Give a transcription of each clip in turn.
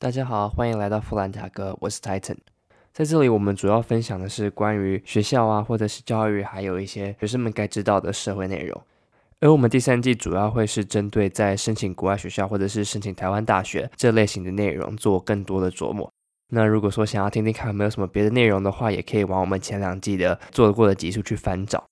大家好，欢迎来到富兰塔哥，我是 Titan。在这里，我们主要分享的是关于学校啊，或者是教育，还有一些学生们该知道的社会内容。而我们第三季主要会是针对在申请国外学校或者是申请台湾大学这类型的内容做更多的琢磨。那如果说想要听听看有没有什么别的内容的话，也可以往我们前两季的做过的集数去翻找。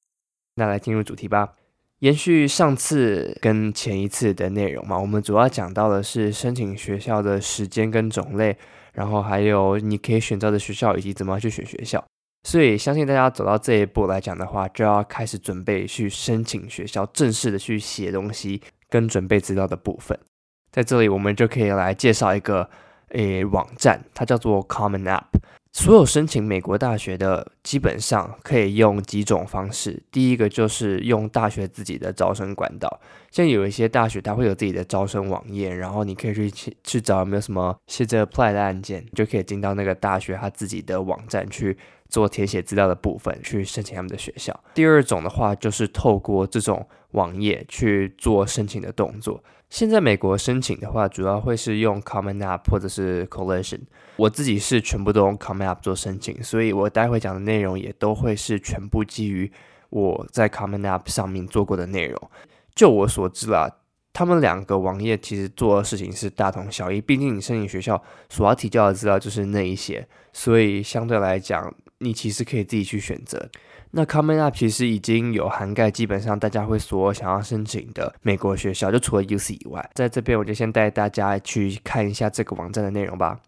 那来进入主题吧。延续上次跟前一次的内容嘛，我们主要讲到的是申请学校的时间跟种类，然后还有你可以选择的学校以及怎么样去选学校。所以相信大家走到这一步来讲的话，就要开始准备去申请学校，正式的去写东西跟准备资料的部分。在这里，我们就可以来介绍一个诶网站，它叫做 Common App。所有申请美国大学的，基本上可以用几种方式。第一个就是用大学自己的招生管道，像有一些大学它会有自己的招生网页，然后你可以去去找有没有什么写着 apply 的案件，就可以进到那个大学它自己的网站去做填写资料的部分，去申请他们的学校。第二种的话，就是透过这种网页去做申请的动作。现在美国申请的话，主要会是用 Common App 或者是 Coalition。我自己是全部都用 Common App 做申请，所以我待会讲的内容也都会是全部基于我在 Common App 上面做过的内容。就我所知啦，他们两个网页其实做的事情是大同小异，毕竟你申请学校所要提交的资料就是那一些，所以相对来讲，你其实可以自己去选择。那 coming up 其实已经有涵盖基本上大家会所想要申请的美国学校，就除了 UC 以外，在这边我就先带大家去看一下这个网站的内容吧。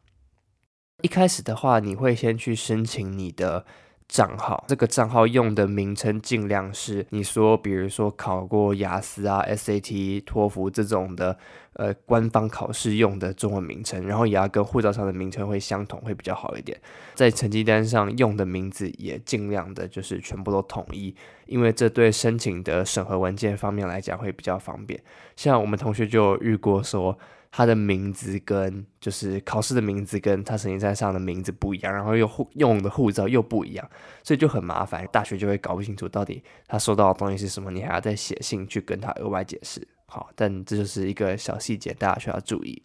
一开始的话，你会先去申请你的。账号这个账号用的名称尽量是你说，比如说考过雅思啊、SAT、托福这种的，呃，官方考试用的中文名称，然后也要跟护照上的名称会相同，会比较好一点。在成绩单上用的名字也尽量的就是全部都统一，因为这对申请的审核文件方面来讲会比较方便。像我们同学就遇过说。他的名字跟就是考试的名字跟他成绩单上的名字不一样，然后又护用的护照又不一样，所以就很麻烦。大学就会搞不清楚到底他收到的东西是什么，你还要再写信去跟他额外解释。好，但这就是一个小细节，大家需要注意。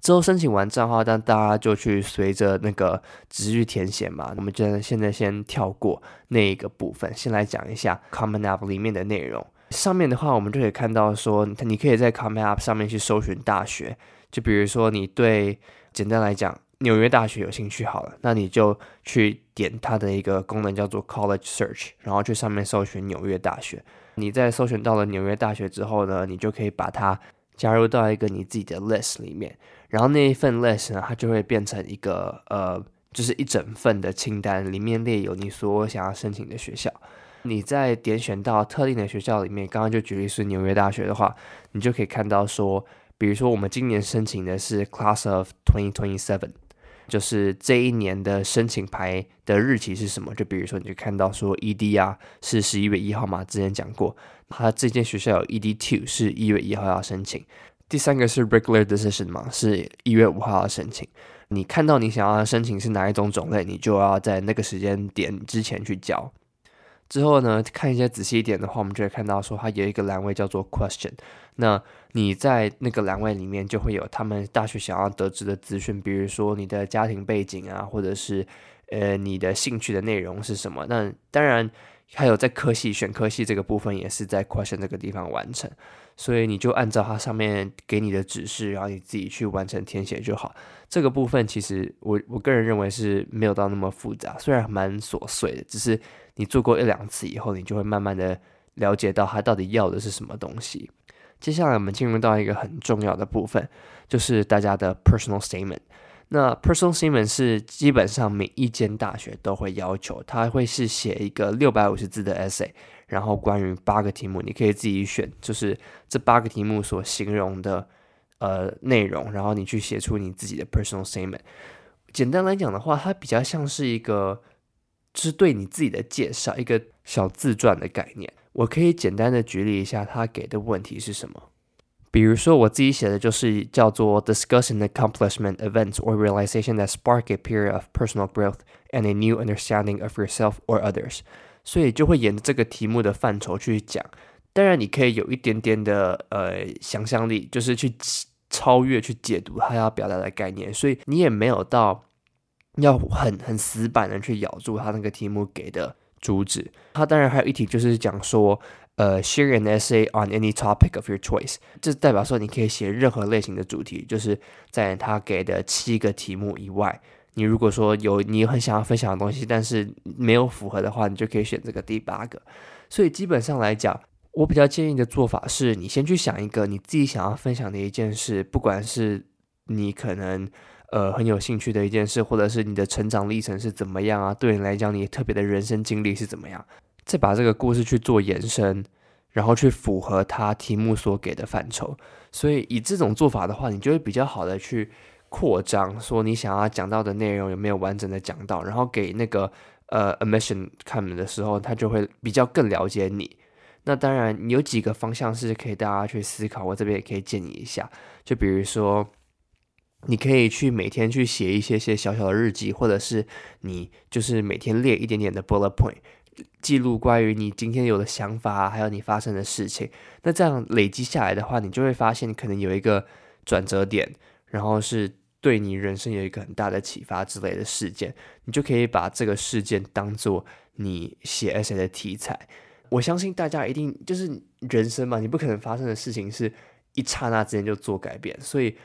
之后申请完账号，但大家就去随着那个直去填写嘛。我们就现在先跳过那一个部分，先来讲一下 Common App 里面的内容。上面的话，我们就可以看到说，你可以在 Common App 上面去搜寻大学。就比如说，你对简单来讲纽约大学有兴趣好了，那你就去点它的一个功能叫做 College Search，然后去上面搜寻纽约大学。你在搜寻到了纽约大学之后呢，你就可以把它加入到一个你自己的 list 里面。然后那一份 list 呢，它就会变成一个呃，就是一整份的清单，里面列有你所想要申请的学校。你在点选到特定的学校里面，刚刚就举例是纽约大学的话，你就可以看到说，比如说我们今年申请的是 Class of Twenty Twenty Seven，就是这一年的申请牌的日期是什么？就比如说你就看到说 ED 啊是十一月一号嘛，之前讲过，它这间学校有 ED Two 是一月一号要申请，第三个是 Regular Decision 嘛，是一月五号要申请。你看到你想要申请是哪一种种类，你就要在那个时间点之前去交。之后呢，看一些仔细一点的话，我们就会看到说，它有一个栏位叫做 Question。那你在那个栏位里面就会有他们大学想要得知的资讯，比如说你的家庭背景啊，或者是呃你的兴趣的内容是什么。那当然还有在科系选科系这个部分，也是在 Question 这个地方完成。所以你就按照它上面给你的指示，然后你自己去完成填写就好。这个部分其实我我个人认为是没有到那么复杂，虽然蛮琐碎的，只是。你做过一两次以后，你就会慢慢的了解到他到底要的是什么东西。接下来我们进入到一个很重要的部分，就是大家的 personal statement。那 personal statement 是基本上每一间大学都会要求，他会是写一个六百五十字的 essay，然后关于八个题目，你可以自己选，就是这八个题目所形容的呃内容，然后你去写出你自己的 personal statement。简单来讲的话，它比较像是一个。是对你自己的介绍，一个小自传的概念。我可以简单的举例一下，他给的问题是什么？比如说我自己写的就是叫做 discussing accomplishment events or realization that spark a period of personal growth and a new understanding of yourself or others。所以就会沿着这个题目的范畴去讲。当然，你可以有一点点的呃想象力，就是去超越去解读他要表达的概念，所以你也没有到要很很死板的去咬住他那个题目给的主旨。他当然还有一题就是讲说，呃，share an essay on any topic of your choice，这代表说你可以写任何类型的主题，就是在他给的七个题目以外。你如果说有你很想要分享的东西，但是没有符合的话，你就可以选这个第八个。所以基本上来讲，我比较建议的做法是你先去想一个你自己想要分享的一件事，不管是你可能呃很有兴趣的一件事，或者是你的成长历程是怎么样啊，对你来讲你特别的人生经历是怎么样，再把这个故事去做延伸，然后去符合它题目所给的范畴。所以以这种做法的话，你就会比较好的去。扩张，说你想要讲到的内容有没有完整的讲到，然后给那个呃 admission 看的时候，他就会比较更了解你。那当然，你有几个方向是可以大家去思考，我这边也可以建议一下。就比如说，你可以去每天去写一些些小小的日记，或者是你就是每天列一点点的 bullet point，记录关于你今天有的想法，还有你发生的事情。那这样累积下来的话，你就会发现可能有一个转折点，然后是。对你人生有一个很大的启发之类的事件，你就可以把这个事件当做你写 essay 的题材。我相信大家一定就是人生嘛，你不可能发生的事情是一刹那之间就做改变，所以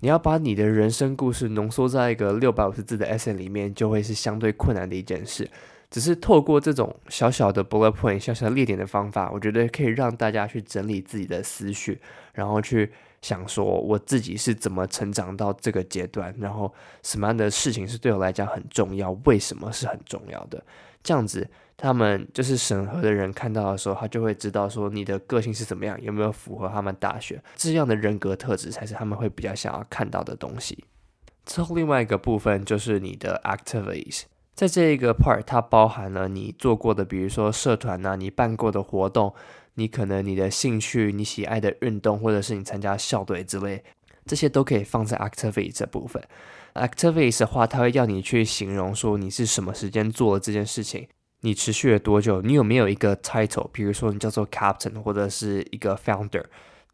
你要把你的人生故事浓缩在一个六百五十字的 essay 里面，就会是相对困难的一件事。只是透过这种小小的 bullet point、小小的列点的方法，我觉得可以让大家去整理自己的思绪，然后去。想说我自己是怎么成长到这个阶段，然后什么样的事情是对我来讲很重要，为什么是很重要的？这样子，他们就是审核的人看到的时候，他就会知道说你的个性是怎么样，有没有符合他们大学这样的人格特质，才是他们会比较想要看到的东西。之后另外一个部分就是你的 activities，在这一个 part，它包含了你做过的，比如说社团呐，你办过的活动。你可能你的兴趣、你喜爱的运动，或者是你参加校队之类，这些都可以放在 activity 这部分。activity 的话，它会要你去形容说你是什么时间做了这件事情，你持续了多久，你有没有一个 title，比如说你叫做 captain 或者是一个 founder，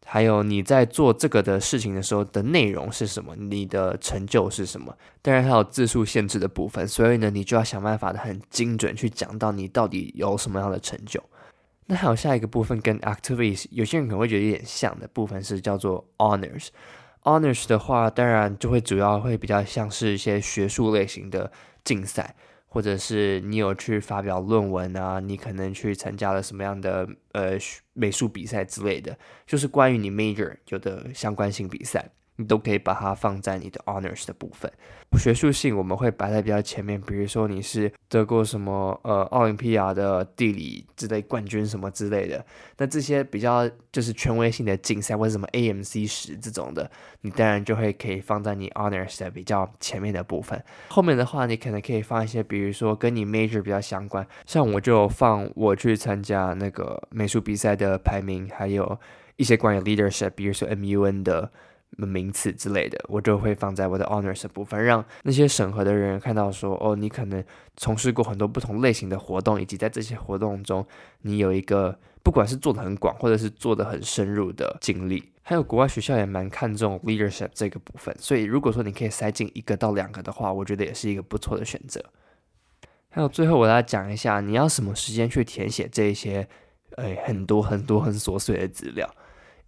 还有你在做这个的事情的时候的内容是什么，你的成就是什么。当然还有字数限制的部分，所以呢，你就要想办法的很精准去讲到你到底有什么样的成就。那还有下一个部分跟 activities，有些人可能会觉得有点像的部分是叫做 honors。honors 的话，当然就会主要会比较像是一些学术类型的竞赛，或者是你有去发表论文啊，你可能去参加了什么样的呃美术比赛之类的，就是关于你 major 有的相关性比赛。你都可以把它放在你的 honors 的部分。学术性我们会摆在比较前面，比如说你是得过什么呃奥林匹亚的地理之类冠军什么之类的，那这些比较就是权威性的竞赛或者什么 AMC 十这种的，你当然就会可以放在你 honors 的比较前面的部分。后面的话，你可能可以放一些，比如说跟你 major 比较相关，像我就放我去参加那个美术比赛的排名，还有一些关于 leadership，比如说 MUN 的。名词之类的，我就会放在我的 honors 部分，让那些审核的人看到说，哦，你可能从事过很多不同类型的活动，以及在这些活动中，你有一个不管是做的很广，或者是做的很深入的经历。还有国外学校也蛮看重 leadership 这个部分，所以如果说你可以塞进一个到两个的话，我觉得也是一个不错的选择。还有最后我来讲一下，你要什么时间去填写这些，哎，很多很多很琐碎的资料，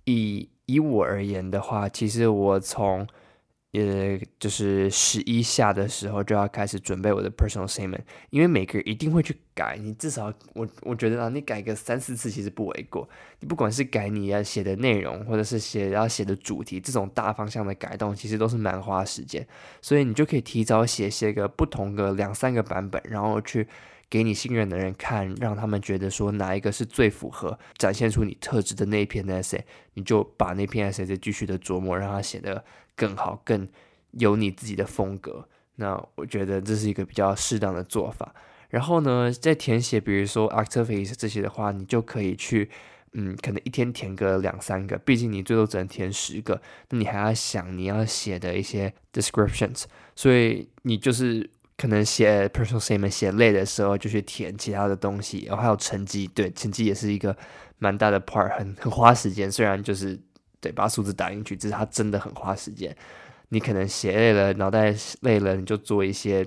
以。以我而言的话，其实我从呃就是十一下的时候就要开始准备我的 personal statement，因为每个人一定会去改，你至少我我觉得啊，你改个三四次其实不为过。你不管是改你要写的内容，或者是写要写的主题，这种大方向的改动，其实都是蛮花时间，所以你就可以提早写写个不同的两三个版本，然后去。给你信任的人看，让他们觉得说哪一个是最符合展现出你特质的那一篇 essay，你就把那篇 essay 再继续的琢磨，让它写得更好，更有你自己的风格。那我觉得这是一个比较适当的做法。然后呢，在填写比如说 activities 这些的话，你就可以去，嗯，可能一天填个两三个，毕竟你最多只能填十个，那你还要想你要写的一些 descriptions，所以你就是。可能写 personal statement 写累的时候，就去填其他的东西，然后还有成绩，对，成绩也是一个蛮大的 part，很很花时间。虽然就是对，把数字打进去，只是它真的很花时间。你可能写累了，脑袋累了，你就做一些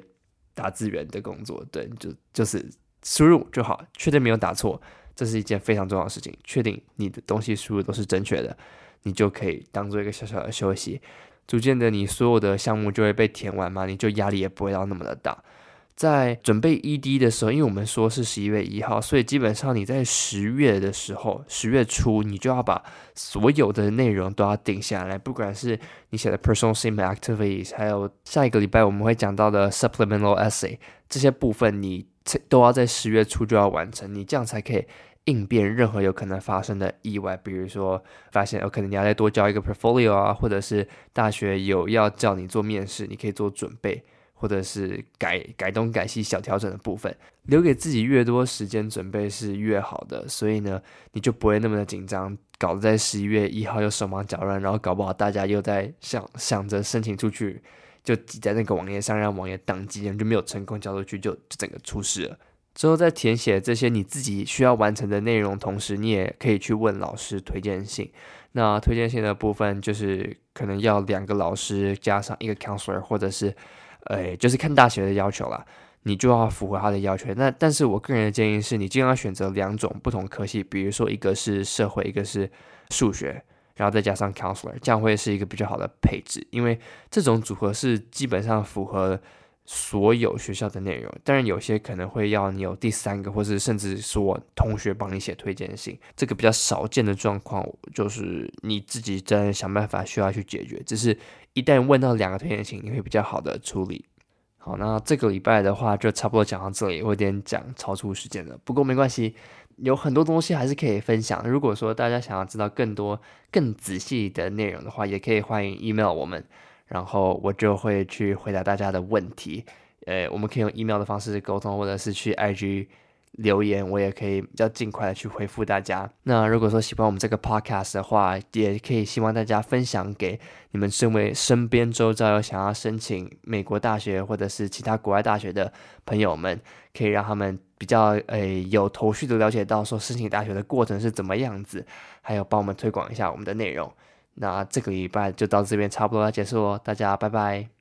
打字员的工作，对，就就是输入就好，确定没有打错，这是一件非常重要的事情。确定你的东西输入都是正确的，你就可以当做一个小小的休息。逐渐的，你所有的项目就会被填完嘛，你就压力也不会到那么的大。在准备 ED 的时候，因为我们说是十一月一号，所以基本上你在十月的时候，十月初你就要把所有的内容都要定下来，不管是你写的 personal statement activities，还有下一个礼拜我们会讲到的 supplemental essay 这些部分，你都要在十月初就要完成，你这样才可以应变任何有可能发生的意外，比如说发现哦，可能你要再多交一个 portfolio 啊，或者是大学有要叫你做面试，你可以做准备。或者是改改东改西小调整的部分，留给自己越多时间准备是越好的，所以呢，你就不会那么的紧张，搞得在十一月一号又手忙脚乱，然后搞不好大家又在想想着申请出去，就挤在那个网页上让网页宕机，然后就没有成功交出去，就就整个出事了。之后在填写这些你自己需要完成的内容同时，你也可以去问老师推荐信。那推荐信的部分就是可能要两个老师加上一个 counselor，或者是。哎，就是看大学的要求啦，你就要符合他的要求。那但是我个人的建议是，你尽量选择两种不同科系，比如说一个是社会，一个是数学，然后再加上 counselor，这样会是一个比较好的配置。因为这种组合是基本上符合所有学校的内容。当然有些可能会要你有第三个，或是甚至说同学帮你写推荐信，这个比较少见的状况，就是你自己在想办法需要去解决。只是。一旦问到两个推荐信，你会比较好的处理。好，那这个礼拜的话就差不多讲到这里，有点讲超出时间了。不过没关系，有很多东西还是可以分享。如果说大家想要知道更多、更仔细的内容的话，也可以欢迎 email 我们，然后我就会去回答大家的问题。呃，我们可以用 email 的方式沟通，或者是去 IG。留言我也可以比较尽快的去回复大家。那如果说喜欢我们这个 podcast 的话，也可以希望大家分享给你们身为身边周遭有想要申请美国大学或者是其他国外大学的朋友们，可以让他们比较诶有头绪的了解到说申请大学的过程是怎么样子，还有帮我们推广一下我们的内容。那这个礼拜就到这边差不多要结束喽，大家拜拜。